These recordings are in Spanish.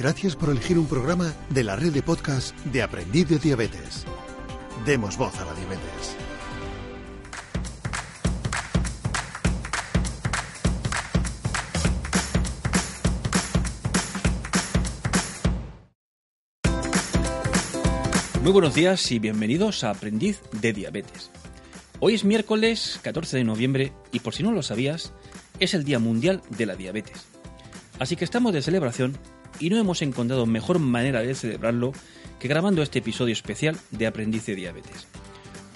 Gracias por elegir un programa de la red de podcast de Aprendiz de Diabetes. Demos voz a la diabetes. Muy buenos días y bienvenidos a Aprendiz de Diabetes. Hoy es miércoles 14 de noviembre y por si no lo sabías, es el Día Mundial de la Diabetes. Así que estamos de celebración y no hemos encontrado mejor manera de celebrarlo que grabando este episodio especial de Aprendiz de Diabetes.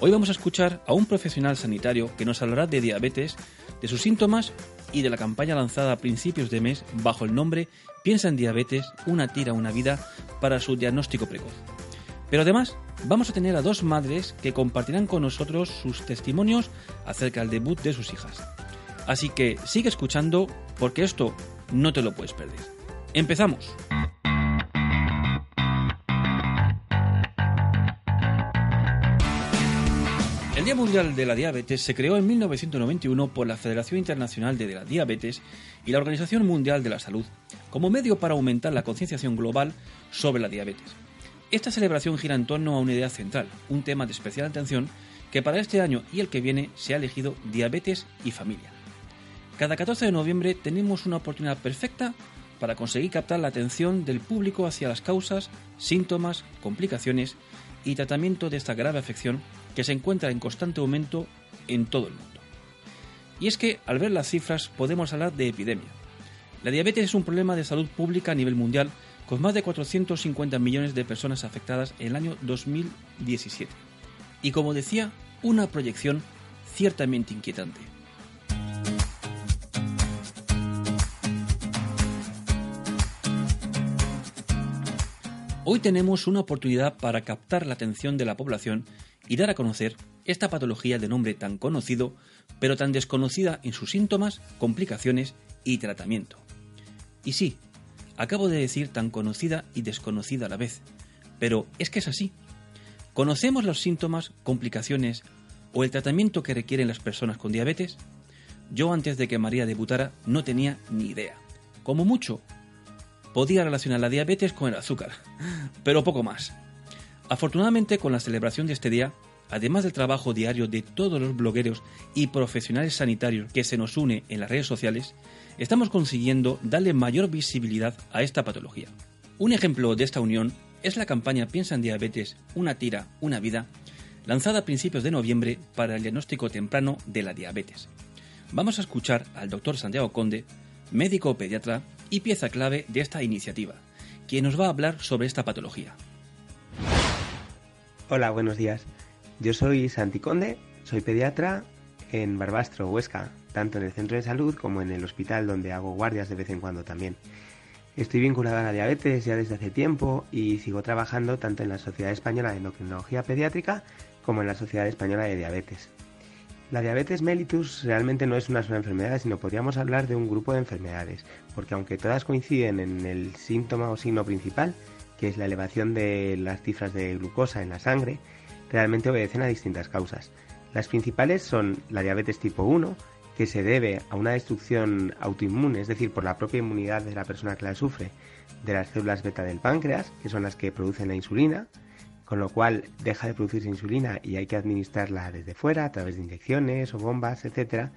Hoy vamos a escuchar a un profesional sanitario que nos hablará de diabetes, de sus síntomas y de la campaña lanzada a principios de mes bajo el nombre Piensa en diabetes, una tira, una vida para su diagnóstico precoz. Pero además vamos a tener a dos madres que compartirán con nosotros sus testimonios acerca del debut de sus hijas. Así que sigue escuchando porque esto no te lo puedes perder. Empezamos. El Día Mundial de la Diabetes se creó en 1991 por la Federación Internacional de la Diabetes y la Organización Mundial de la Salud como medio para aumentar la concienciación global sobre la diabetes. Esta celebración gira en torno a una idea central, un tema de especial atención que para este año y el que viene se ha elegido diabetes y familia. Cada 14 de noviembre tenemos una oportunidad perfecta para conseguir captar la atención del público hacia las causas, síntomas, complicaciones y tratamiento de esta grave afección que se encuentra en constante aumento en todo el mundo. Y es que al ver las cifras podemos hablar de epidemia. La diabetes es un problema de salud pública a nivel mundial con más de 450 millones de personas afectadas en el año 2017. Y como decía, una proyección ciertamente inquietante. Hoy tenemos una oportunidad para captar la atención de la población y dar a conocer esta patología de nombre tan conocido, pero tan desconocida en sus síntomas, complicaciones y tratamiento. Y sí, Acabo de decir tan conocida y desconocida a la vez, pero es que es así. ¿Conocemos los síntomas, complicaciones o el tratamiento que requieren las personas con diabetes? Yo antes de que María debutara no tenía ni idea. Como mucho, podía relacionar la diabetes con el azúcar, pero poco más. Afortunadamente con la celebración de este día, además del trabajo diario de todos los blogueros y profesionales sanitarios que se nos une en las redes sociales, estamos consiguiendo darle mayor visibilidad a esta patología. Un ejemplo de esta unión es la campaña Piensa en diabetes, una tira, una vida, lanzada a principios de noviembre para el diagnóstico temprano de la diabetes. Vamos a escuchar al doctor Santiago Conde, médico pediatra y pieza clave de esta iniciativa, quien nos va a hablar sobre esta patología. Hola, buenos días. Yo soy Santi Conde, soy pediatra en Barbastro, Huesca, tanto en el centro de salud como en el hospital donde hago guardias de vez en cuando también. Estoy vinculado a la diabetes ya desde hace tiempo y sigo trabajando tanto en la Sociedad Española de Endocrinología Pediátrica como en la Sociedad Española de Diabetes. La diabetes mellitus realmente no es una sola enfermedad, sino podríamos hablar de un grupo de enfermedades, porque aunque todas coinciden en el síntoma o signo principal, que es la elevación de las cifras de glucosa en la sangre, realmente obedecen a distintas causas. Las principales son la diabetes tipo 1, que se debe a una destrucción autoinmune, es decir, por la propia inmunidad de la persona que la sufre, de las células beta del páncreas, que son las que producen la insulina, con lo cual deja de producirse insulina y hay que administrarla desde fuera a través de inyecciones o bombas, etc.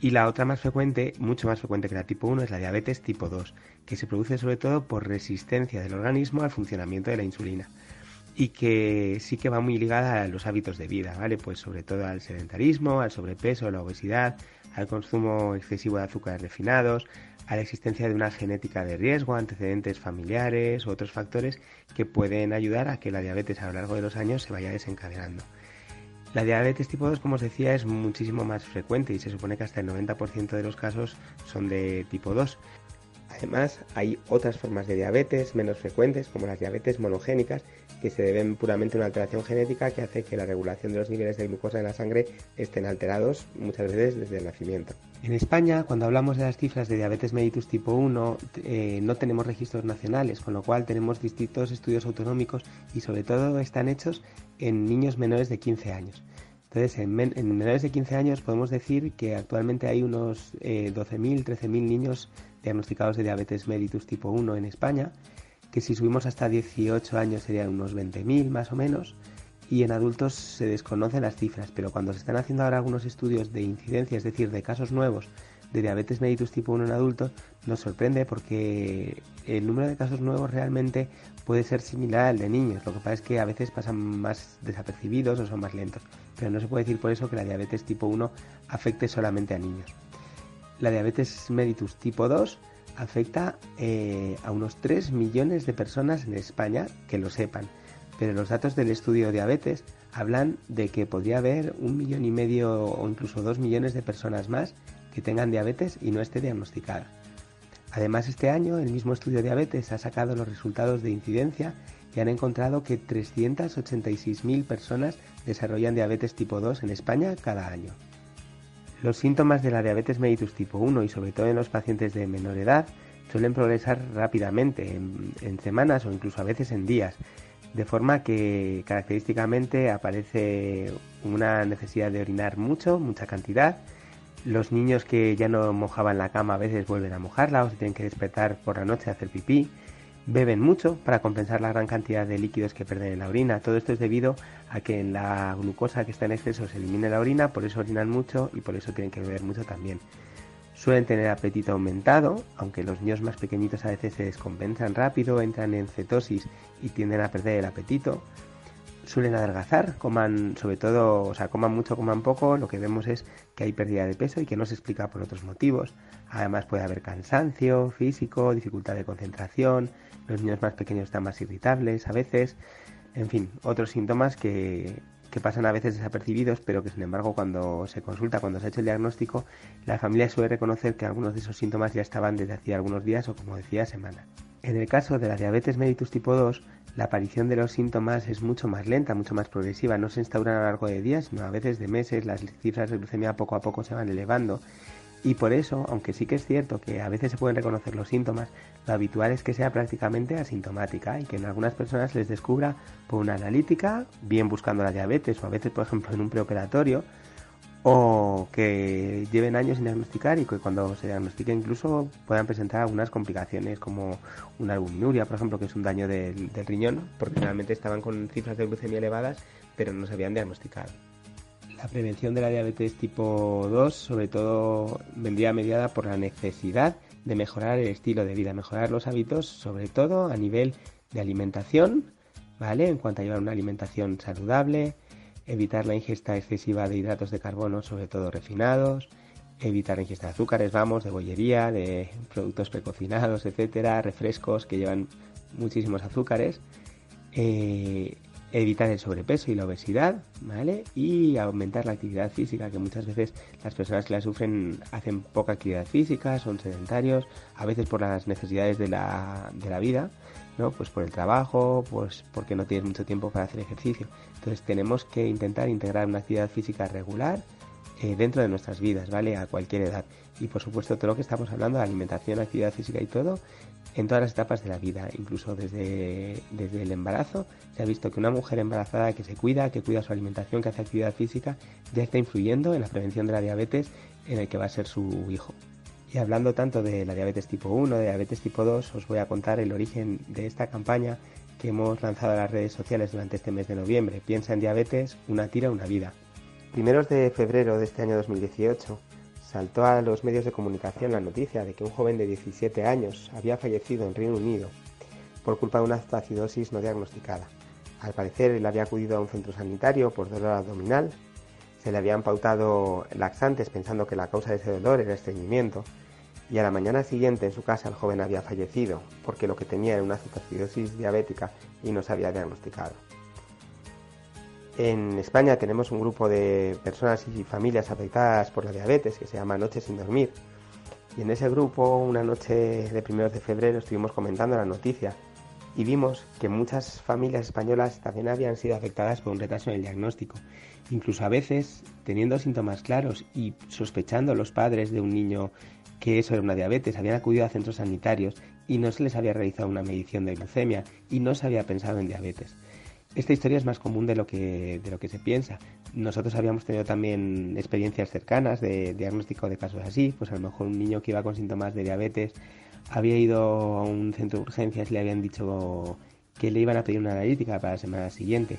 Y la otra más frecuente, mucho más frecuente que la tipo 1, es la diabetes tipo 2, que se produce sobre todo por resistencia del organismo al funcionamiento de la insulina y que sí que va muy ligada a los hábitos de vida, ¿vale? Pues sobre todo al sedentarismo, al sobrepeso, la obesidad, al consumo excesivo de azúcares refinados, a la existencia de una genética de riesgo, antecedentes familiares u otros factores que pueden ayudar a que la diabetes a lo largo de los años se vaya desencadenando. La diabetes tipo 2, como os decía, es muchísimo más frecuente y se supone que hasta el 90% de los casos son de tipo 2. Además, hay otras formas de diabetes menos frecuentes, como las diabetes monogénicas, que se deben puramente a una alteración genética que hace que la regulación de los niveles de glucosa en la sangre estén alterados muchas veces desde el nacimiento. En España, cuando hablamos de las cifras de diabetes mellitus tipo 1, eh, no tenemos registros nacionales, con lo cual tenemos distintos estudios autonómicos y sobre todo están hechos en niños menores de 15 años. Entonces, en, menores de 15 años podemos decir que actualmente hay unos 12.000, eh, 13.000 niños diagnosticados de diabetes mellitus tipo 1 en España, que si subimos hasta 18 años serían unos 20.000 más o menos, y en adultos se desconocen las cifras, pero cuando se están haciendo ahora algunos estudios de incidencia, es decir, de casos nuevos de diabetes mellitus tipo 1 en adultos, nos sorprende porque el número de casos nuevos realmente puede ser similar al de niños. Lo que pasa es que a veces pasan más desapercibidos o son más lentos. Pero no se puede decir por eso que la diabetes tipo 1 afecte solamente a niños. La diabetes mellitus tipo 2 afecta eh, a unos 3 millones de personas en España que lo sepan. Pero los datos del estudio diabetes hablan de que podría haber un millón y medio o incluso dos millones de personas más que tengan diabetes y no esté diagnosticada. Además, este año el mismo estudio diabetes ha sacado los resultados de incidencia y han encontrado que 386.000 personas desarrollan diabetes tipo 2 en España cada año. Los síntomas de la diabetes mellitus tipo 1 y sobre todo en los pacientes de menor edad suelen progresar rápidamente, en, semanas o incluso a veces en días, de forma que característicamente aparece una necesidad de orinar mucho, mucha cantidad, los niños que ya no mojaban la cama a veces vuelven a mojarla o se tienen que despertar por la noche a hacer pipí. Beben mucho para compensar la gran cantidad de líquidos que pierden en la orina. Todo esto es debido a que en la glucosa que está en exceso se elimina la orina, por eso orinan mucho y por eso tienen que beber mucho también. Suelen tener apetito aumentado, aunque los niños más pequeñitos a veces se descompensan rápido, entran en cetosis y tienden a perder el apetito suelen adelgazar, coman sobre todo, o sea, coman mucho, coman poco, lo que vemos es que hay pérdida de peso y que no se explica por otros motivos. Además puede haber cansancio físico, dificultad de concentración, los niños más pequeños están más irritables a veces, en fin, otros síntomas que, que pasan a veces desapercibidos, pero que sin embargo cuando se consulta, cuando se ha hecho el diagnóstico, la familia suele reconocer que algunos de esos síntomas ya estaban desde hacía algunos días o como decía, semanas. En el caso de la diabetes mellitus tipo 2, la aparición de los síntomas es mucho más lenta, mucho más progresiva, no se instauran a lo largo de días, sino a veces de meses, las cifras de glucemia poco a poco se van elevando. Y por eso, aunque sí que es cierto que a veces se pueden reconocer los síntomas, lo habitual es que sea prácticamente asintomática y que en algunas personas les descubra por una analítica, bien buscando la diabetes o a veces, por ejemplo, en un preoperatorio, o que lleven años sin diagnosticar y que cuando se diagnostique incluso puedan presentar algunas complicaciones como una albuminuria, por ejemplo, que es un daño del, riñón, porque realmente estaban con cifras de glucemia elevadas, pero no se habían diagnosticado. La prevención de la diabetes tipo 2 sobre todo vendría mediada por la necesidad de mejorar el estilo de vida, mejorar los hábitos, sobre todo a nivel de alimentación, ¿vale? En cuanto a llevar una alimentación saludable, evitar la ingesta excesiva de hidratos de carbono, sobre todo refinados, evitar la ingesta de azúcares, vamos, de bollería, de productos precocinados, etcétera, refrescos que llevan muchísimos azúcares, eh, evitar el sobrepeso y la obesidad, ¿vale? Y aumentar la actividad física, que muchas veces las personas que la sufren hacen poca actividad física, son sedentarios, a veces por las necesidades de la, de la vida, ¿no? Pues por el trabajo, pues porque no tienes mucho tiempo para hacer ejercicio. Entonces tenemos que intentar integrar una actividad física regular eh, dentro de nuestras vidas, ¿vale? A cualquier edad. Y por supuesto todo lo que estamos hablando, alimentación, actividad física y todo, en todas las etapas de la vida, incluso desde, desde el embarazo, se ha visto que una mujer embarazada que se cuida, que cuida su alimentación, que hace actividad física, ya está influyendo en la prevención de la diabetes en el que va a ser su hijo. Y hablando tanto de la diabetes tipo 1, de diabetes tipo 2, os voy a contar el origen de esta campaña que hemos lanzado a las redes sociales durante este mes de noviembre. Piensa en diabetes, una tira, una vida. Primeros de febrero de este año 2018 saltó a los medios de comunicación la noticia de que un joven de 17 años había fallecido en Reino Unido por culpa de una acidosis no diagnosticada. Al parecer él había acudido a un centro sanitario por dolor abdominal, se le habían pautado laxantes pensando que la causa de ese dolor era estreñimiento y a la mañana siguiente en su casa el joven había fallecido porque lo que tenía era una cetoacidosis diabética y no se había diagnosticado. En España tenemos un grupo de personas y familias afectadas por la diabetes que se llama Noches sin Dormir Y en ese grupo, una noche de primeros de febrero, estuvimos comentando la noticia y vimos que muchas familias españolas también habían sido afectadas por un retraso en el diagnóstico. Incluso a veces, teniendo síntomas claros y sospechando los padres de un niño que eso era una diabetes, habían acudido a centros sanitarios y no se les había realizado una medición de glucemia y no se había pensado en diabetes. Esta historia es más común de lo que, de lo que se piensa. Nosotros habíamos tenido también experiencias cercanas de diagnóstico de casos así, pues a lo mejor un niño que iba con síntomas de diabetes había ido a un centro de urgencias y le habían dicho que le iban a pedir una analítica para la semana siguiente.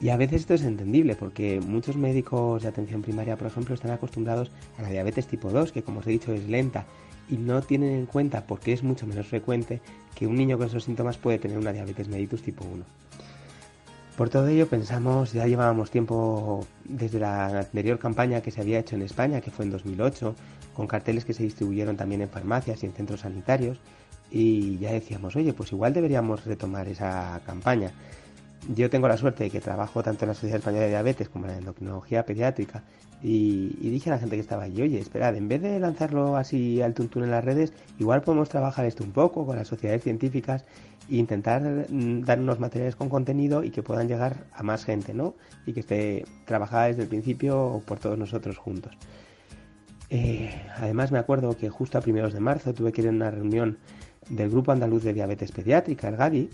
Y a veces esto es entendible porque muchos médicos de atención primaria, por ejemplo, están acostumbrados a la diabetes tipo 2, que como os he dicho es lenta, y no tienen en cuenta, porque es mucho menos frecuente, que un niño con esos síntomas puede tener una diabetes mellitus tipo 1. Por todo ello pensamos, ya llevábamos tiempo desde la anterior campaña que se había hecho en España, que fue en 2008, con carteles que se distribuyeron también en farmacias y en centros sanitarios, y ya decíamos, oye, pues igual deberíamos retomar esa campaña. Yo tengo la suerte de que trabajo tanto en la Sociedad Española de Diabetes como en la endocrinología pediátrica y, dije a la gente que estaba allí, oye, esperad, en vez de lanzarlo así al tuntún en las redes, igual podemos trabajar esto un poco con las sociedades científicas e intentar mm, dar unos materiales con contenido y que puedan llegar a más gente, ¿no? Y que esté trabajada desde el principio por todos nosotros juntos. Eh, además me acuerdo que justo a primeros de marzo tuve que ir a una reunión del Grupo Andaluz de Diabetes Pediátrica, el GADI,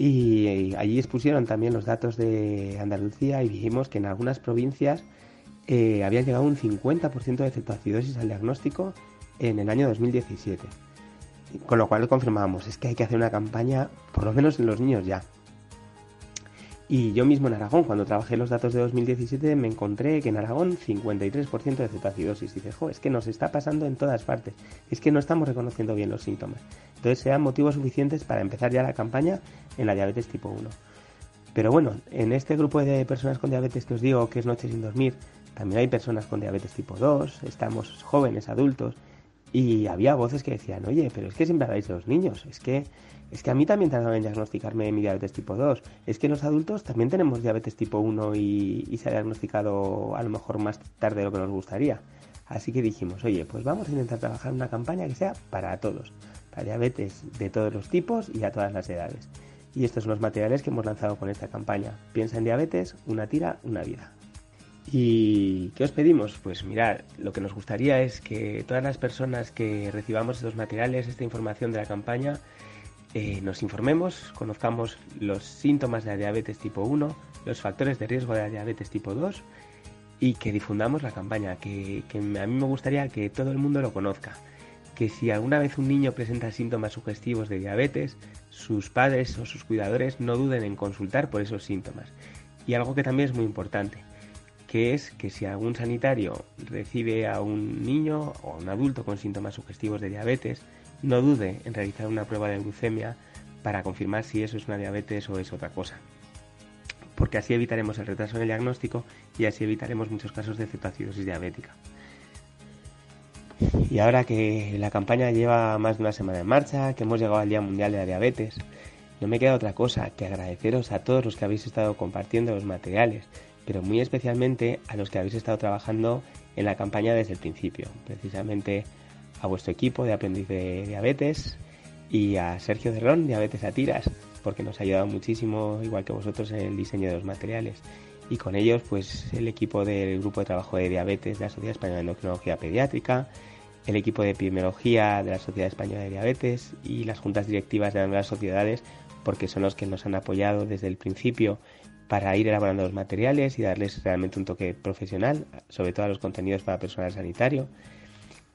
y allí expusieron también los datos de Andalucía y vimos que en algunas provincias eh, había llegado un 50% de cetoacidosis al diagnóstico en el año 2017. Con lo cual confirmábamos, es que hay que hacer una campaña, por lo menos en los niños ya. Y yo mismo en Aragón, cuando trabajé los datos de 2017, me encontré que en Aragón 53% de cetoacidosis. Y dije, jo, es que nos está pasando en todas partes. Es que no estamos reconociendo bien los síntomas. Entonces sean motivos suficientes para empezar ya la campaña en la diabetes tipo 1. Pero bueno, en este grupo de personas con diabetes que os digo que es noche sin dormir, también hay personas con diabetes tipo 2, estamos jóvenes, adultos, y había voces que decían, oye, pero es que siempre habláis de los niños, es que es que a mí también tardaron en diagnosticarme mi diabetes tipo 2. Es que los adultos también tenemos diabetes tipo 1 y, se ha diagnosticado a lo mejor más tarde de lo que nos gustaría. Así que dijimos, oye, pues vamos a intentar trabajar una campaña que sea para todos, para diabetes de todos los tipos y a todas las edades. Y estos son los materiales que hemos lanzado con esta campaña. Piensa en diabetes, una tira, una vida. ¿Y qué os pedimos? Pues mirad, lo que nos gustaría es que todas las personas que recibamos estos materiales, esta información de la campaña, eh, nos informemos, conozcamos los síntomas de la diabetes tipo 1, los factores de riesgo de la diabetes tipo 2 y que difundamos la campaña, que, a mí me gustaría que todo el mundo lo conozca, que si alguna vez un niño presenta síntomas sugestivos de diabetes, sus padres o sus cuidadores no duden en consultar por esos síntomas. Y algo que también es muy importante, que es que si algún sanitario recibe a un niño o a un adulto con síntomas sugestivos de diabetes, no dude en realizar una prueba de glucemia para confirmar si eso es una diabetes o es otra cosa. Porque así evitaremos el retraso en el diagnóstico y así evitaremos muchos casos de cetoacidosis diabética. Y ahora que la campaña lleva más de una semana en marcha, que hemos llegado al Día Mundial de la Diabetes, no me queda otra cosa que agradeceros a todos los que habéis estado compartiendo los materiales, pero muy especialmente a los que habéis estado trabajando en la campaña desde el principio. Precisamente a vuestro equipo de aprendiz de diabetes y a Sergio Cerrón, Diabetes a Tiras, porque nos ha ayudado muchísimo, igual que vosotros, en el diseño de los materiales. Y con ellos, pues el equipo del Grupo de Trabajo de Diabetes de la Sociedad Española de Endocrinología Pediátrica, el equipo de Epidemiología de la Sociedad Española de Diabetes y las juntas directivas de las sociedades, porque son los que nos han apoyado desde el principio para ir elaborando los materiales y darles realmente un toque profesional, sobre todo a los contenidos para personal sanitario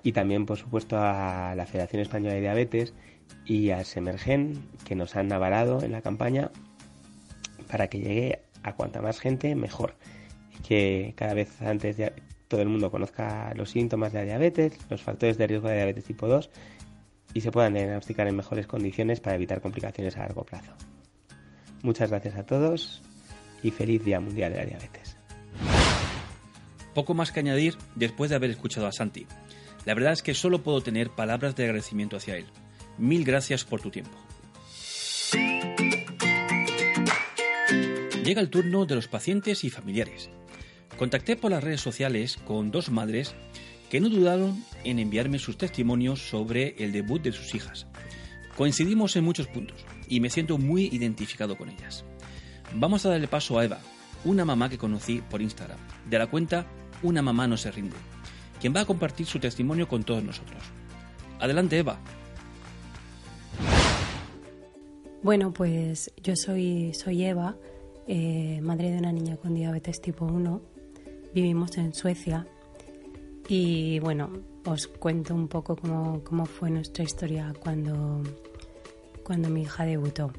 y también, por supuesto, a la Federación Española de Diabetes y a Semergen, que nos han avalado en la campaña para que llegue a cuanta más gente, mejor. Que cada vez antes todo el mundo conozca los síntomas de la diabetes, los factores de riesgo de diabetes tipo 2 y se puedan diagnosticar en mejores condiciones para evitar complicaciones a largo plazo. Muchas gracias a todos y feliz Día Mundial de la Diabetes. Poco más que añadir después de haber escuchado a Santi. La verdad es que solo puedo tener palabras de agradecimiento hacia él. Mil gracias por tu tiempo. Llega el turno de los pacientes y familiares. Contacté por las redes sociales con dos madres que no dudaron en enviarme sus testimonios sobre el debut de sus hijas. Coincidimos en muchos puntos y me siento muy identificado con ellas. Vamos a darle paso a Eva, una mamá que conocí por Instagram, de la cuenta Una mamá no se rinde, quien va a compartir su testimonio con todos nosotros. Adelante, Eva. Bueno, pues yo soy, soy Eva, eh, madre de una niña con diabetes tipo 1. Vivimos en Suecia y bueno, os cuento un poco cómo, cómo fue nuestra historia cuando, cuando mi hija debutó.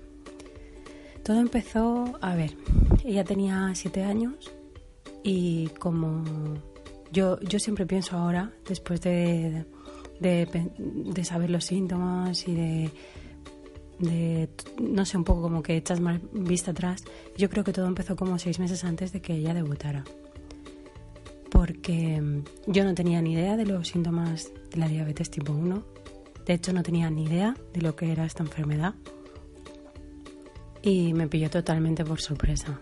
Todo empezó, a ver, ella tenía siete años y como yo, yo siempre pienso ahora, después de, de, saber los síntomas y de, de, no sé, un poco como que echas mal vista atrás, yo creo que todo empezó como seis meses antes de que ella debutara. Porque yo no tenía ni idea de los síntomas de la diabetes tipo 1. De hecho, no tenía ni idea de lo que era esta enfermedad y me pilló totalmente por sorpresa.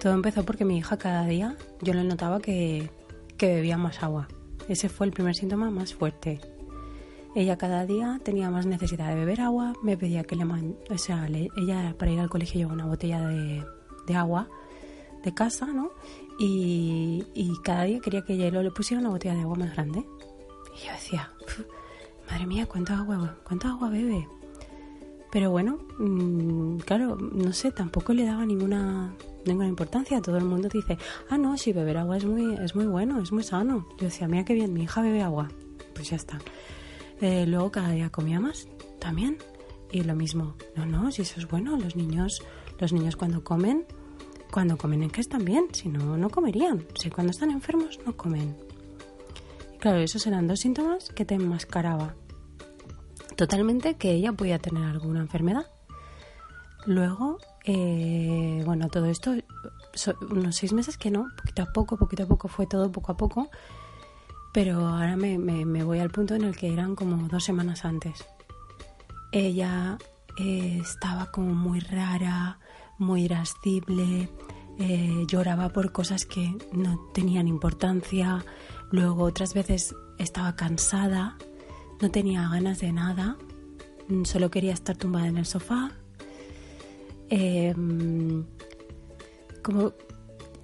Todo empezó porque mi hija cada día yo le notaba que, bebía más agua. Ese fue el primer síntoma más fuerte. Ella cada día tenía más necesidad de beber agua, me pedía que le... O sea, ella para ir al colegio llevaba una botella de, agua de casa, ¿no? Y, cada día quería que yo le pusiera una botella de agua más grande. Y yo decía, madre mía, ¿cuánta agua, cuánta agua bebe? Pero bueno, mm, claro, no sé, tampoco le daba ninguna, ninguna importancia. Todo el mundo dice, ah, no, si beber agua es muy, es muy bueno, es muy sano. Yo decía, mira qué bien, mi hija bebe agua. Pues ya está. Eh, luego cada día comía más, también. Y lo mismo, no, no, si eso es bueno, los niños, los niños cuando comen, cuando comen en que están bien, si no, no comerían. Si cuando están enfermos no comen. Claro, esos eran dos síntomas que te enmascaraba totalmente que ella podía tener alguna enfermedad. Luego, eh, bueno, todo esto, unos seis meses que no, poquito a poco, poquito a poco, fue todo poco a poco, pero ahora me, voy al punto en el que eran como dos semanas antes. Ella eh, estaba como muy rara, muy irascible, eh, lloraba por cosas que no tenían importancia, luego otras veces estaba cansada, no tenía ganas de nada, mm, solo quería estar tumbada en el sofá. Em, como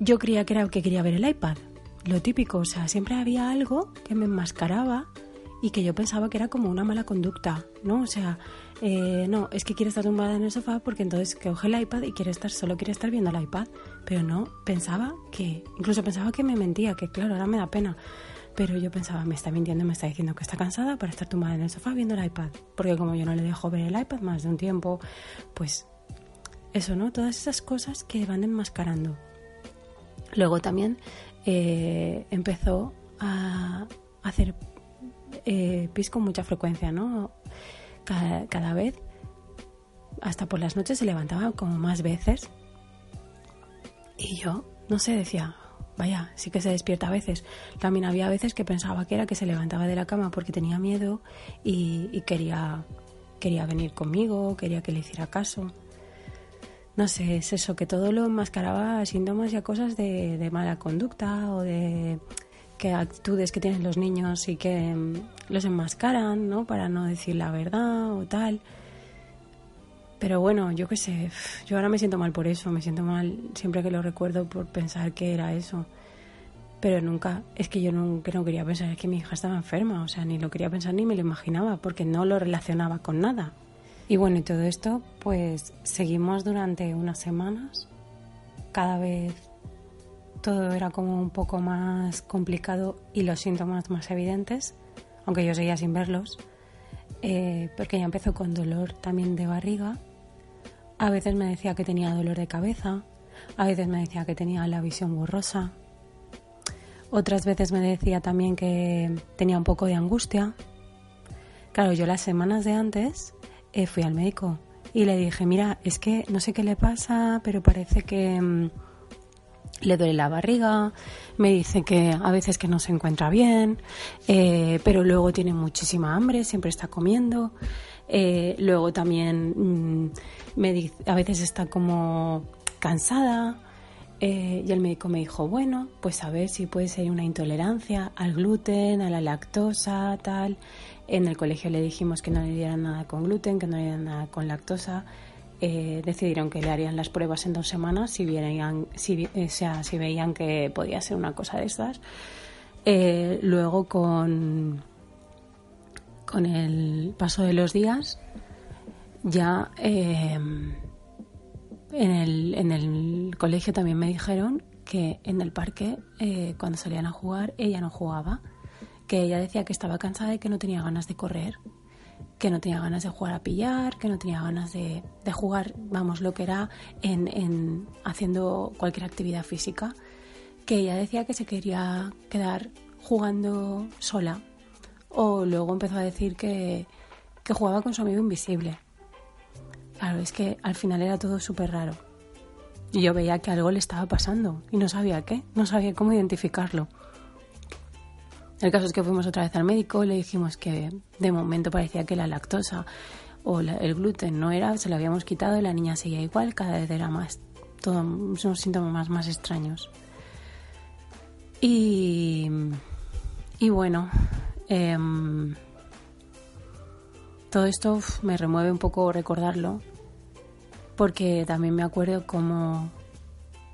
yo creía que era que quería ver el iPad, lo típico, o sea, siempre había algo que me enmascaraba y que yo pensaba que era como una mala conducta, ¿no? O sea, eh, no, es que quiere estar tumbada en el sofá porque entonces coge el iPad y quiere estar, solo quiere estar viendo el iPad, pero no, pensaba que, incluso pensaba que me mentía, que claro, ahora me da pena, pero yo pensaba, me está mintiendo, me está diciendo que está cansada para estar tumbada en el sofá viendo el iPad. Porque como yo no le dejo ver el iPad más de un tiempo, pues eso, ¿no? Todas esas cosas que van enmascarando. Luego también eh, empezó a hacer eh, pis con mucha frecuencia, ¿no? Cada, cada vez, hasta por las noches se levantaba como más veces. Y yo, no sé, decía, vaya, sí que se despierta a veces. También había veces que pensaba que era que se levantaba de la cama porque tenía miedo y, quería, quería venir conmigo, quería que le hiciera caso. No sé, es eso, que todo lo enmascaraba a síntomas y a cosas de, mala conducta o de que actitudes que tienen los niños y que mm, los enmascaran, ¿no? Para no decir la verdad o tal. Pero bueno, yo qué sé, yo ahora me siento mal por eso, me siento mal siempre que lo recuerdo por pensar que era eso. Pero nunca, es que yo nunca no quería pensar que mi hija estaba enferma, o sea, ni lo quería pensar ni me lo imaginaba, porque no lo relacionaba con nada. Y bueno, y todo esto, pues seguimos durante unas semanas. Cada vez todo era como un poco más complicado y los síntomas más evidentes, aunque yo seguía sin verlos. Eh, porque ya empezó con dolor también de barriga. A veces me decía que tenía dolor de cabeza, a veces me decía que tenía la visión borrosa, otras veces me decía también que tenía un poco de angustia. Claro, yo las semanas de antes eh, fui al médico y le dije, mira, es que no sé qué le pasa, pero parece que... Mm, le duele la barriga, me dice que a veces que no se encuentra bien, eh, pero luego tiene muchísima hambre, siempre está comiendo. Eh, luego también mm, me dice, a veces está como cansada. Eh, y el médico me dijo, bueno, pues a ver si puede ser una intolerancia al gluten, a la lactosa, tal. En el colegio le dijimos que no le dieran nada con gluten, que no le dieran nada con lactosa. Eh, decidieron que le harían las pruebas en dos semanas si, veían, si, o sea, si veían que podía ser una cosa de estas. Eh, luego con, con el paso de los días ya eh, en, el, en el colegio también me dijeron que en el parque cuando salían a jugar ella no jugaba, que ella decía que estaba cansada y que no tenía ganas de correr que no tenía ganas de jugar a pillar, que no tenía ganas de, jugar, vamos, lo que era en, en, haciendo cualquier actividad física, que ella decía que se quería quedar jugando sola. O luego empezó a decir que, que jugaba con su amigo invisible. Claro, es que al final era todo súper raro. Y yo veía que algo le estaba pasando y no sabía qué, no sabía cómo identificarlo. El caso es que fuimos otra vez al médico, le dijimos que de momento parecía que la lactosa o el gluten no era, se lo habíamos quitado y la niña seguía igual, cada vez era más, todos unos síntomas más, más extraños. Y, y bueno, em, todo esto me remueve un poco recordarlo, porque también me acuerdo como,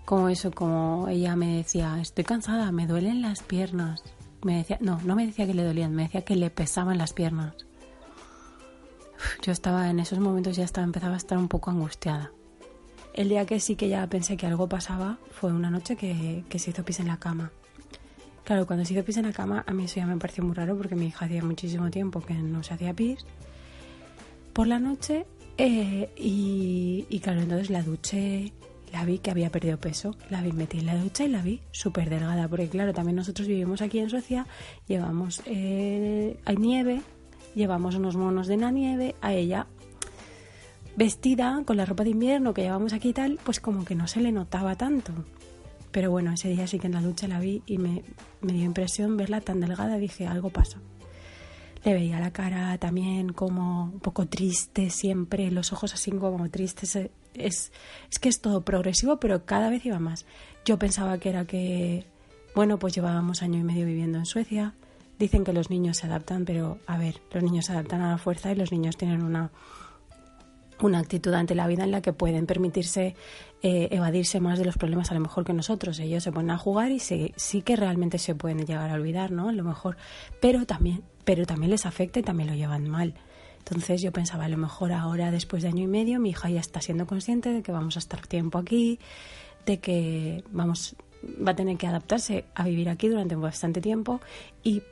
como eso, como ella me decía, estoy cansada, me duelen las piernas me decía, no, no me decía que le dolían, me decía que le pesaban las piernas. Yo estaba en esos momentos ya estaba empezaba a estar un poco angustiada. El día que sí que ya pensé que algo pasaba fue una noche que, se hizo pis en la cama. Claro, cuando se hizo pis en la cama a mí eso ya me pareció muy raro porque mi hija hacía muchísimo tiempo que no se hacía pis. Por la noche eh, y, claro, entonces la duché, la vi que había perdido peso, la vi metí en la ducha y la vi súper delgada, porque claro, también nosotros vivimos aquí en Suecia, llevamos, eh, hay nieve, llevamos unos monos de la nieve, a ella vestida con la ropa de invierno que llevamos aquí y tal, pues como que no se le notaba tanto. Pero bueno, ese día sí que en la ducha la vi y me, me dio impresión verla tan delgada, dije, algo pasa. Le veía la cara también como un poco triste siempre, los ojos así como tristes, es, es que es todo progresivo, pero cada vez iba más. Yo pensaba que era que, bueno, pues llevábamos año y medio viviendo en Suecia. Dicen que los niños se adaptan, pero a ver, los niños se adaptan a la fuerza y los niños tienen una, una actitud ante la vida en la que pueden permitirse eh, evadirse más de los problemas a lo mejor que nosotros. Ellos se ponen a jugar y sí que realmente se pueden llegar a olvidar, ¿no? A lo mejor, pero también, pero también les afecta y también lo llevan mal. Entonces yo pensaba, a lo mejor ahora, después de año y medio, mi hija ya está siendo consciente de que vamos a estar tiempo aquí, de que vamos, va a tener que adaptarse a vivir aquí durante bastante tiempo y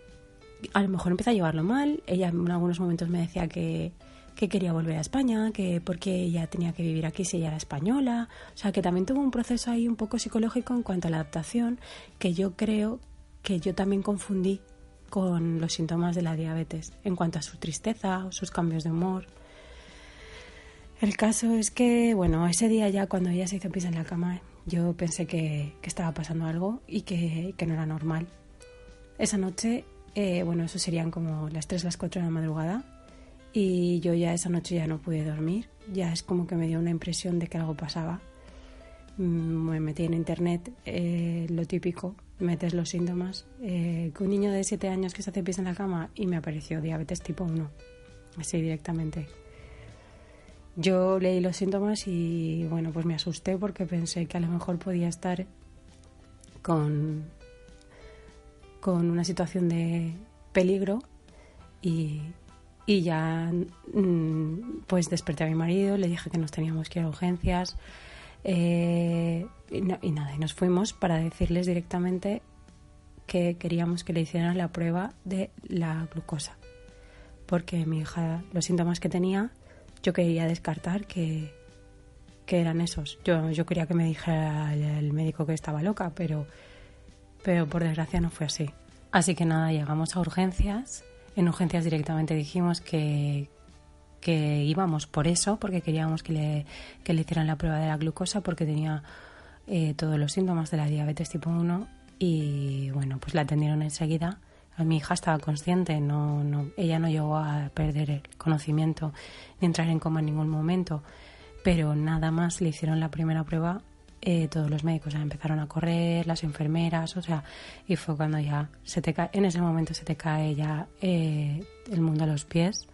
a lo mejor empieza a llevarlo mal. Ella en algunos momentos me decía que, que quería volver a España, que porque ella tenía que vivir aquí si ella era española. O sea, que también tuvo un proceso ahí un poco psicológico en cuanto a la adaptación, que yo creo que yo también confundí con los síntomas de la diabetes en cuanto a su tristeza o sus cambios de humor. El caso es que, bueno, ese día ya cuando ella se hizo pis en la cama, yo pensé que, estaba pasando algo y que, no era normal. Esa noche, eh, bueno, eso serían como las 3, las 4 de la madrugada y yo ya esa noche ya no pude dormir. Ya es como que me dio una impresión de que algo pasaba. Mm, me metí en internet, eh, lo típico, metes los síntomas. Eh, un niño de 7 años que se hace pis en la cama y me apareció diabetes tipo 1, así directamente. Yo leí los síntomas y bueno, pues me asusté porque pensé que a lo mejor podía estar con, con una situación de peligro y, y ya mm, pues desperté a mi marido, le dije que nos teníamos que ir a urgencias. Eh, y, nada, y nos fuimos para decirles directamente que queríamos que le hicieran la prueba de la glucosa. Porque mi hija, los síntomas que tenía, yo quería descartar que, que eran esos. Yo, yo quería que me dijera el, médico que estaba loca, pero, pero por desgracia no fue así. Así que nada, llegamos a urgencias. En urgencias directamente dijimos que, que íbamos por eso, porque queríamos que le, que le hicieran la prueba de la glucosa, porque tenía eh, todos los síntomas de la diabetes tipo 1 y bueno, pues la atendieron enseguida. Mi hija estaba consciente, no, no, ella no llegó a perder el conocimiento ni entrar en coma en ningún momento, pero nada más le hicieron la primera prueba eh, todos los médicos ya empezaron a correr, las enfermeras, o sea, y fue cuando ya se te cae, en ese momento se te cae ya eh, el mundo a los pies.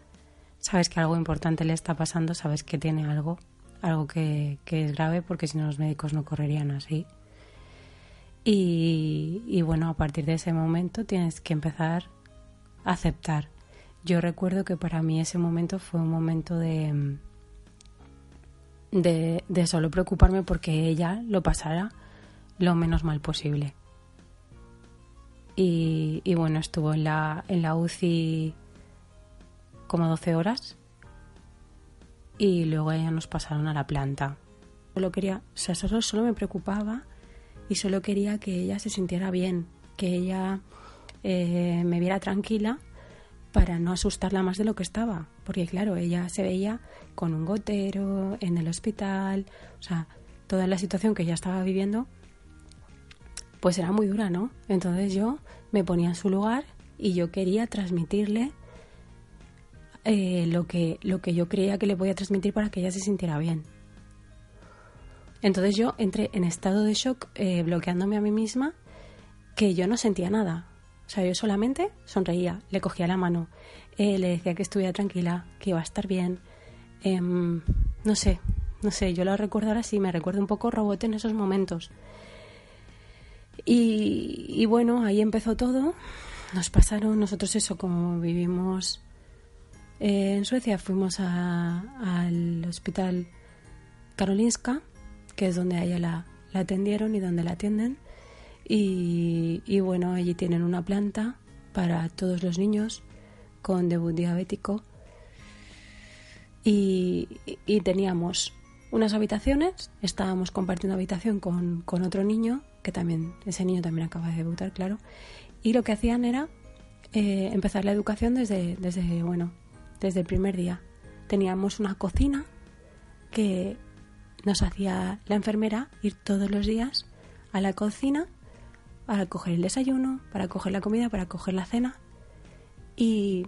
Sabes que algo importante le está pasando, sabes que tiene algo, algo que, que es grave, porque si no los médicos no correrían así. Y, y bueno, a partir de ese momento tienes que empezar a aceptar. Yo recuerdo que para mí ese momento fue un momento de, de, de solo preocuparme porque ella lo pasara lo menos mal posible. Y, y bueno, estuvo en la, en la UCI como 12 horas y luego ella nos pasaron a la planta. Solo quería, o sea, solo, solo me preocupaba y solo quería que ella se sintiera bien, que ella eh, me viera tranquila para no asustarla más de lo que estaba, porque claro, ella se veía con un gotero en el hospital, o sea, toda la situación que ella estaba viviendo, pues era muy dura, ¿no? Entonces yo me ponía en su lugar y yo quería transmitirle eh, lo, que, lo que yo creía que le podía transmitir para que ella se sintiera bien. Entonces yo entré en estado de shock, eh, bloqueándome a mí misma, que yo no sentía nada. O sea, yo solamente sonreía, le cogía la mano, eh, le decía que estuviera tranquila, que iba a estar bien. Em, no sé, no sé, yo lo recuerdo ahora sí, me recuerdo un poco robot en esos momentos. Y, bueno, ahí empezó todo. Nos pasaron, nosotros eso, como vivimos eh, en Suecia, fuimos a- al hospital Karolinska, que es donde a ella la, la atendieron y donde la atienden. Y, bueno, allí tienen una planta para todos los niños con debut diabético. Y, y teníamos unas habitaciones, estábamos compartiendo habitación con, con otro niño, que también, ese niño también acaba de debutar, claro. Y lo que hacían era eh, empezar la educación desde, desde, bueno, desde el primer día. Teníamos una cocina que nos hacía la enfermera ir todos los días a la cocina para coger el desayuno, para coger la comida, para coger la cena. Y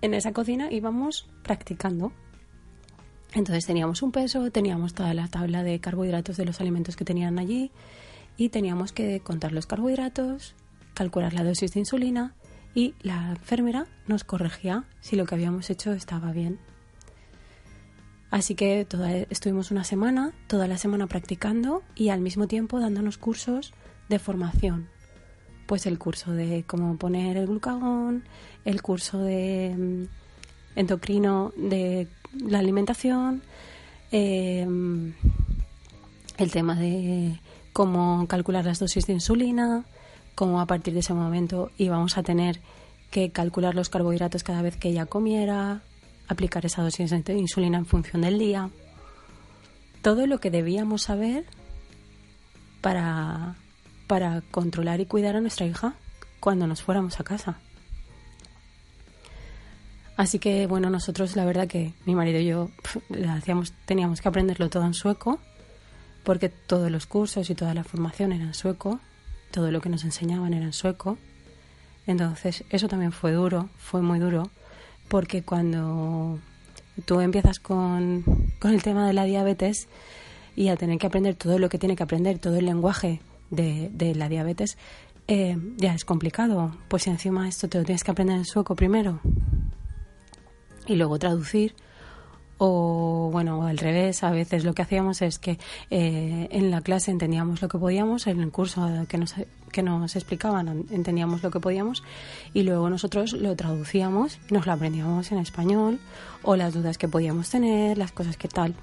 en esa cocina íbamos practicando. Entonces teníamos un peso, teníamos toda la tabla de carbohidratos de los alimentos que tenían allí y teníamos que contar los carbohidratos, calcular la dosis de insulina y la enfermera nos corregía si lo que habíamos hecho estaba bien. Así que estuvimos una semana, toda la semana practicando y al mismo tiempo dándonos cursos de formación. Pues el curso de cómo poner el glucagón, el curso de mm, endocrino de la alimentación, eh, el tema de cómo calcular las dosis de insulina, cómo a partir de ese momento íbamos a tener que calcular los carbohidratos cada vez que ella comiera, aplicar esa dosis de insulina en función del día. Todo lo que debíamos saber para, para controlar y cuidar a nuestra hija cuando nos fuéramos a casa. Así que bueno, nosotros la verdad que mi marido y yo hacíamos, teníamos que aprenderlo todo en sueco, porque todos los cursos y toda la formación era en sueco, todo lo que nos enseñaban era en sueco. Entonces eso también fue duro, fue muy duro, porque cuando tú empiezas con, con el tema de la diabetes y a tener que aprender todo lo que tiene que aprender, todo el lenguaje de, la diabetes, eh, ya es complicado. Pues si encima esto te lo tienes que aprender en sueco primero y luego traducir o bueno al revés a veces lo que hacíamos es que eh, en la clase entendíamos lo que podíamos en el curso que nos, que nos explicaban entendíamos lo que podíamos y luego nosotros lo traducíamos nos lo aprendíamos en español o las dudas que podíamos tener las cosas que tal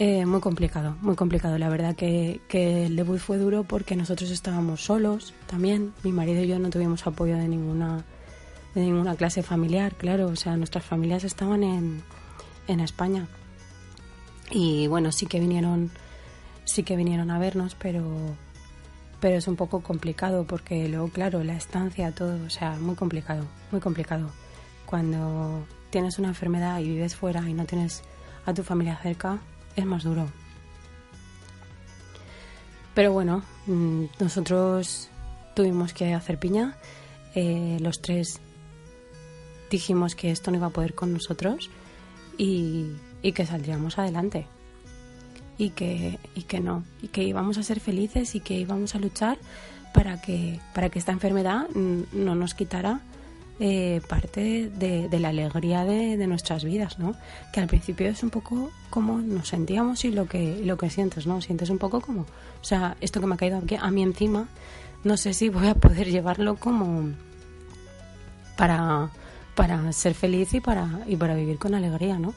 eh, muy complicado, muy complicado. La verdad que, que el debut fue duro porque nosotros estábamos solos también. Mi marido y yo no tuvimos apoyo de ninguna, de ninguna clase familiar, claro. O sea, nuestras familias estaban en, en España. Y bueno, sí que vinieron, sí que vinieron a vernos, pero, pero es un poco complicado porque luego, claro, la estancia, todo, o sea, muy complicado, muy complicado. Cuando tienes una enfermedad y vives fuera y no tienes a tu familia cerca, es más duro. Pero bueno, mm, nosotros tuvimos que hacer piña. Eh, los tres dijimos que esto no iba a poder con nosotros y, y que saldríamos adelante. y que, y que no, y que íbamos a ser felices y que íbamos a luchar para que, para que esta enfermedad no nos quitara eh, parte de, la alegría de, nuestras vidas, ¿no? Que al principio es un poco como nos sentíamos y lo que, lo que sientes, ¿no? Sientes un poco como, o sea, esto que me ha caído aquí, a mí encima, no sé si voy a poder llevarlo como para, para ser feliz y para, y para vivir con alegría, ¿no?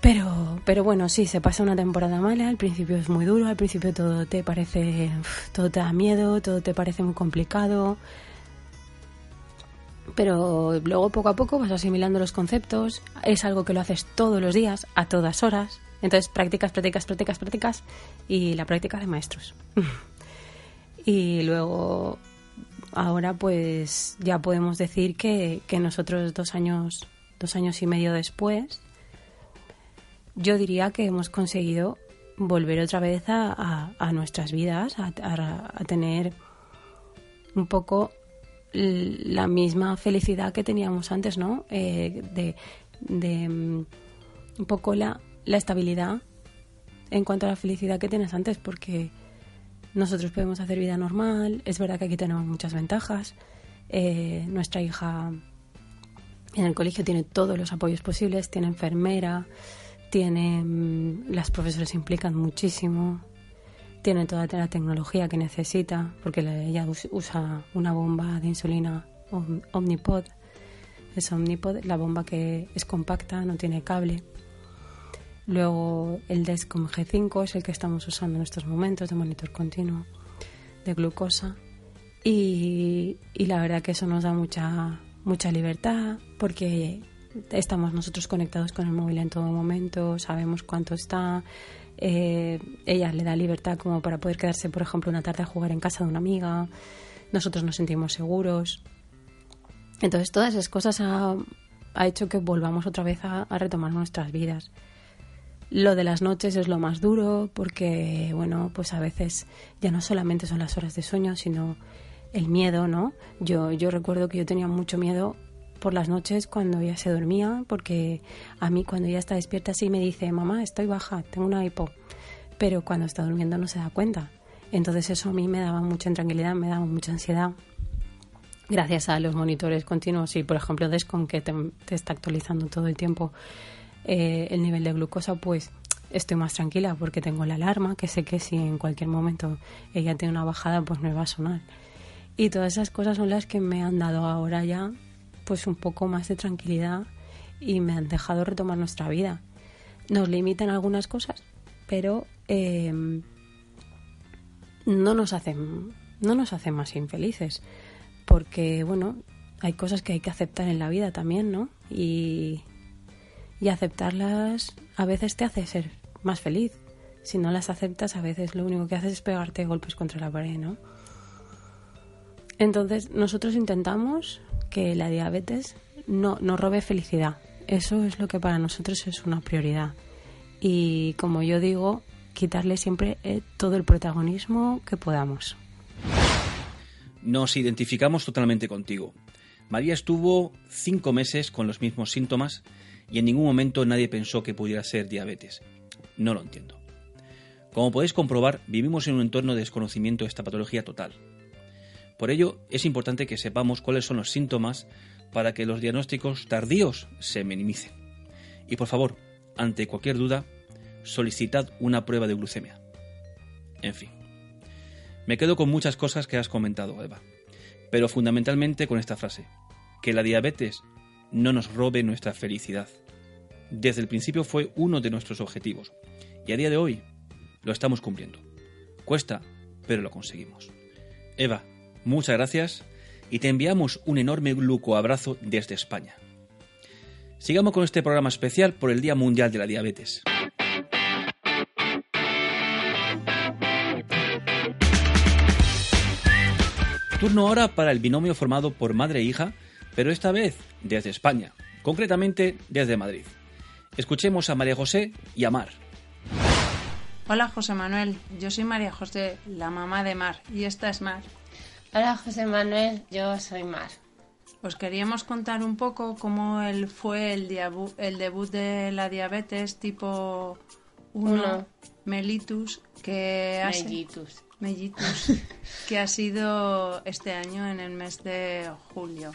Pero, pero bueno, sí, se pasa una temporada mala, al principio es muy duro, al principio todo te parece, todo te da miedo, todo te parece muy complicado, pero luego poco a poco vas asimilando los conceptos, es algo que lo haces todos los días, a todas horas, entonces practicas, practicas, practicas, practicas y la práctica de maestros. y luego, ahora pues ya podemos decir que, que nosotros dos años, dos años y medio después, yo diría que hemos conseguido volver otra vez a, a, nuestras vidas, a, tener un poco la misma felicidad que teníamos antes, ¿no? Eh, de, mm, un poco la, la estabilidad en cuanto a la felicidad que tienes antes, porque nosotros podemos hacer vida normal, es verdad que aquí tenemos muchas ventajas. Eh, nuestra hija en el colegio tiene todos los apoyos posibles, tiene enfermera, tiene mm, las profesoras implican muchísimo, tiene toda la tecnología que necesita, porque ella usa una bomba de insulina Omnipod. Es Omnipod, la bomba que es compacta, no tiene cable. Luego el Descom G5 es el que estamos usando en estos momentos de monitor continuo de glucosa. Y, y la verdad que eso nos da mucha, mucha libertad porque estamos nosotros conectados con el móvil en todo momento, sabemos cuánto está, eh, ella le da libertad como para poder quedarse, por ejemplo, una tarde a jugar en casa de una amiga, nosotros nos sentimos seguros. Entonces, todas esas cosas ha, hecho que volvamos otra vez a, retomar nuestras vidas. Lo de las noches es lo más duro porque, bueno, pues a veces ya no solamente son las horas de sueño, sino el miedo, ¿no? Yo, yo recuerdo que yo tenía mucho miedo por las noches cuando ella se dormía, porque a mí cuando ella está despierta sí me dice, mamá, estoy baja, tengo una hipo, pero cuando está durmiendo no se da cuenta. Entonces eso a mí me daba mucha intranquilidad, me daba mucha ansiedad. Gracias a los monitores continuos y, por ejemplo, Descon, que te, está actualizando todo el tiempo eh, el nivel de glucosa, pues estoy más tranquila porque tengo la alarma, que sé que si en cualquier momento ella tiene una bajada, pues me va a sonar. Y todas esas cosas son las que me han dado ahora ya pues un poco más de tranquilidad y me han dejado retomar nuestra vida. Nos limitan algunas cosas, pero eh, no nos hacen no nos hacen más infelices. Porque bueno hay cosas que hay que aceptar en la vida también no y, y aceptarlas a veces te hace ser más feliz. Si no las aceptas a veces lo único que haces es pegarte golpes contra la pared no entonces nosotros intentamos que la diabetes no nos robe felicidad. Eso es lo que para nosotros es una prioridad. Y como yo digo, quitarle siempre eh, todo el protagonismo que podamos. Nos identificamos totalmente contigo. María estuvo cinco meses con los mismos síntomas y en ningún momento nadie pensó que pudiera ser diabetes. No lo entiendo. Como podéis comprobar, vivimos en un entorno de desconocimiento de esta patología total. Por ello, es importante que sepamos cuáles son los síntomas para que los diagnósticos tardíos se minimicen. Y por favor, ante cualquier duda, solicitad una prueba de glucemia. En fin. Me quedo con muchas cosas que has comentado, Eva, pero fundamentalmente con esta frase, que la diabetes no nos robe nuestra felicidad. Desde el principio fue uno de nuestros objetivos, y a día de hoy lo estamos cumpliendo. Cuesta, pero lo conseguimos. Eva, Muchas gracias y te enviamos un enorme abrazo desde España. Sigamos con este programa especial por el Día Mundial de la Diabetes. Turno ahora para el binomio formado por madre e hija, pero esta vez desde España, concretamente desde Madrid. Escuchemos a María José y a Mar. Hola José Manuel, yo soy María José, la mamá de Mar, y esta es Mar. Hola José Manuel, yo soy Mar. Os queríamos contar un poco cómo fue el, el debut de la diabetes tipo 1 Uno. mellitus que ha, si- Mellitus. mellitus, que ha sido este año en el mes de julio.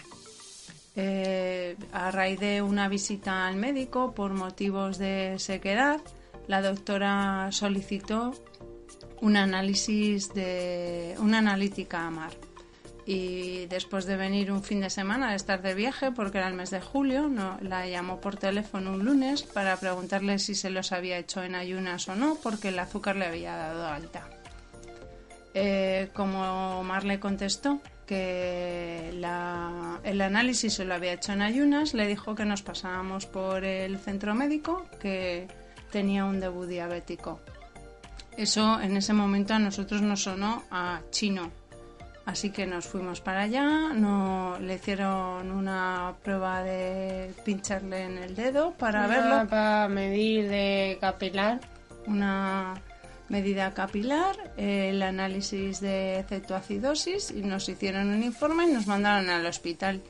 Eh, a raíz de una visita al médico por motivos de sequedad, la doctora solicitó un análisis de una analítica a mar. Y después de venir un fin de semana, de estar de viaje, porque era el mes de julio, no, la llamó por teléfono un lunes para preguntarle si se los había hecho en ayunas o no, porque el azúcar le había dado alta. Eh, como Mar le contestó que el análisis se lo había hecho en ayunas, le dijo que nos pasábamos por el centro médico, que tenía un debut diabético. Eso en ese momento a nosotros nos sonó a chino. Así que nos fuimos para allá, no, le hicieron una prueba de pincharle en el dedo para verlo Para medir de capilar. una medida capilar, el análisis de cetoacidosis y nos hicieron un informe y nos mandaron al hospital.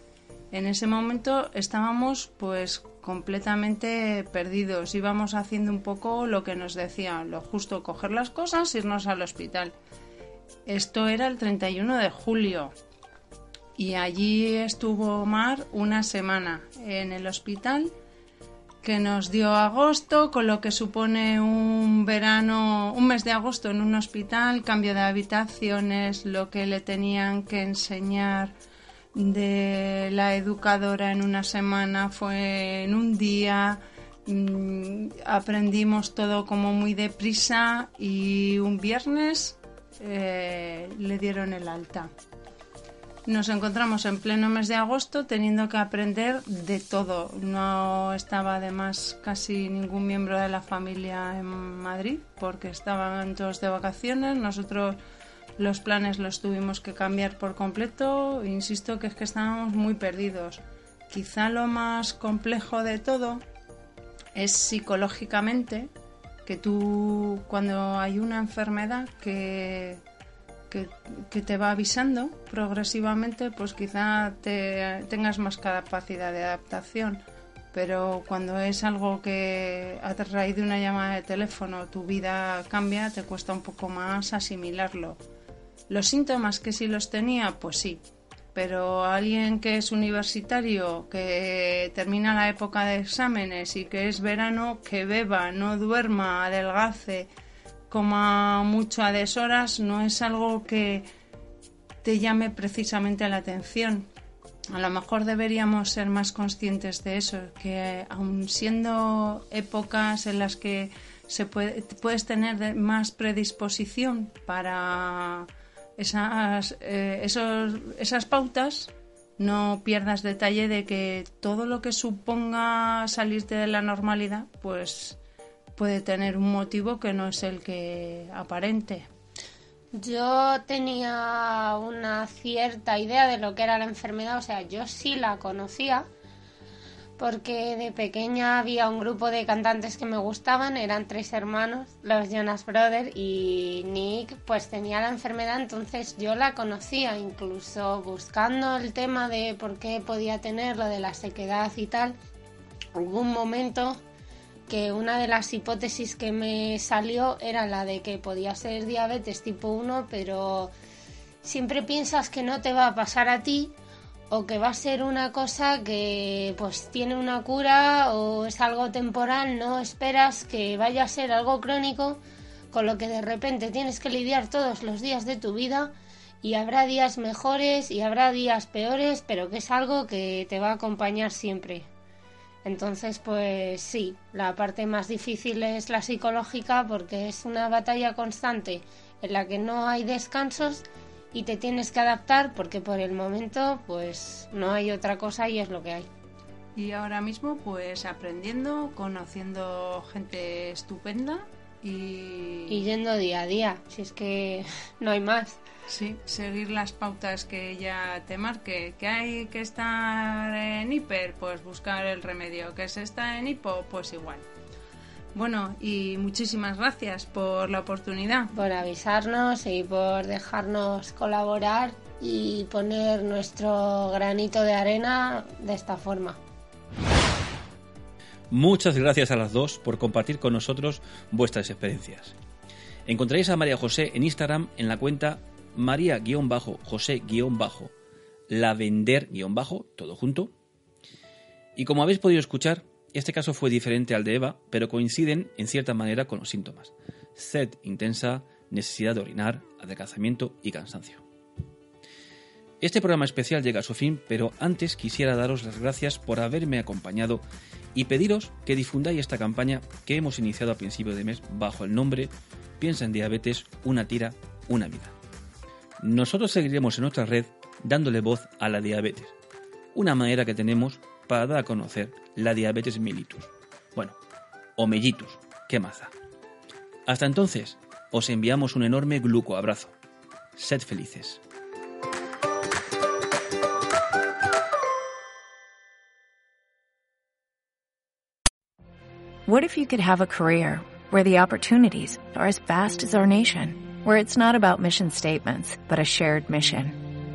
En ese momento estábamos pues completamente perdidos, íbamos haciendo un poco lo que nos decían, lo justo coger las cosas, irnos al hospital. Esto era el 31 de julio y allí estuvo Mar una semana en el hospital que nos dio agosto, con lo que supone un verano, un mes de agosto en un hospital, cambio de habitaciones, lo que le tenían que enseñar de la educadora en una semana fue en un día. Mm, aprendimos todo como muy deprisa y un viernes eh, le dieron el alta. Nos encontramos en pleno mes de agosto teniendo que aprender de todo. No estaba además casi ningún miembro de la familia en Madrid porque estaban todos de vacaciones. Nosotros los planes los tuvimos que cambiar por completo. Insisto que es que estábamos muy perdidos. Quizá lo más complejo de todo es psicológicamente que tú cuando hay una enfermedad que que, que te va avisando progresivamente, pues quizá te, tengas más capacidad de adaptación. Pero cuando es algo que a raíz de una llamada de teléfono tu vida cambia, te cuesta un poco más asimilarlo. Los síntomas que sí los tenía, pues sí. Pero alguien que es universitario, que termina la época de exámenes y que es verano, que beba, no duerma, adelgace, coma mucho a deshoras no es algo que te llame precisamente la atención. A lo mejor deberíamos ser más conscientes de eso, que aun siendo épocas en las que se puede, puedes tener más predisposición para esas, eh, esos- esas pautas, no pierdas detalle de que todo lo que suponga salirte de la normalidad, pues puede tener un motivo que no es el que aparente. Yo tenía una cierta idea de lo que era la enfermedad, o sea, yo sí la conocía, porque de pequeña había un grupo de cantantes que me gustaban, eran tres hermanos, los Jonas Brothers, y Nick pues tenía la enfermedad, entonces yo la conocía, incluso buscando el tema de por qué podía tener lo de la sequedad y tal, hubo un momento que una de las hipótesis que me salió era la de que podía ser diabetes tipo 1, pero siempre piensas que no te va a pasar a ti o que va a ser una cosa que pues tiene una cura o es algo temporal, no esperas que vaya a ser algo crónico, con lo que de repente tienes que lidiar todos los días de tu vida y habrá días mejores y habrá días peores, pero que es algo que te va a acompañar siempre. Entonces, pues sí, la parte más difícil es la psicológica porque es una batalla constante en la que no hay descansos y te tienes que adaptar porque por el momento pues no hay otra cosa y es lo que hay. Y ahora mismo, pues aprendiendo, conociendo gente estupenda y, Y yendo día a día, si es que no hay más. sí, seguir las pautas que ella te marque. Que hay que estar en hiper, pues buscar el remedio. Que se está en hipo, pues igual. Bueno, y muchísimas gracias por la oportunidad. Por avisarnos y por dejarnos colaborar y poner nuestro granito de arena de esta forma. Muchas gracias a las dos por compartir con nosotros vuestras experiencias. Encontraréis a María José en Instagram en la cuenta María-José-Lavender-Bajo, todo junto. Y como habéis podido escuchar, este caso fue diferente al de Eva, pero coinciden en cierta manera con los síntomas. Sed intensa, necesidad de orinar, adelgazamiento y cansancio. Este programa especial llega a su fin, pero antes quisiera daros las gracias por haberme acompañado y pediros que difundáis esta campaña que hemos iniciado a principio de mes bajo el nombre Piensa en diabetes, una tira, una vida. Nosotros seguiremos en nuestra red dándole voz a la diabetes, una manera que tenemos para conocer la diabetes mellitus. Bueno, o mellitus, qué maza. Hasta entonces, os enviamos un enorme glucoabrazo. Sed felices. What if you could have a career where the opportunities are as vast as our nation, where it's not about mission statements, but a shared mission?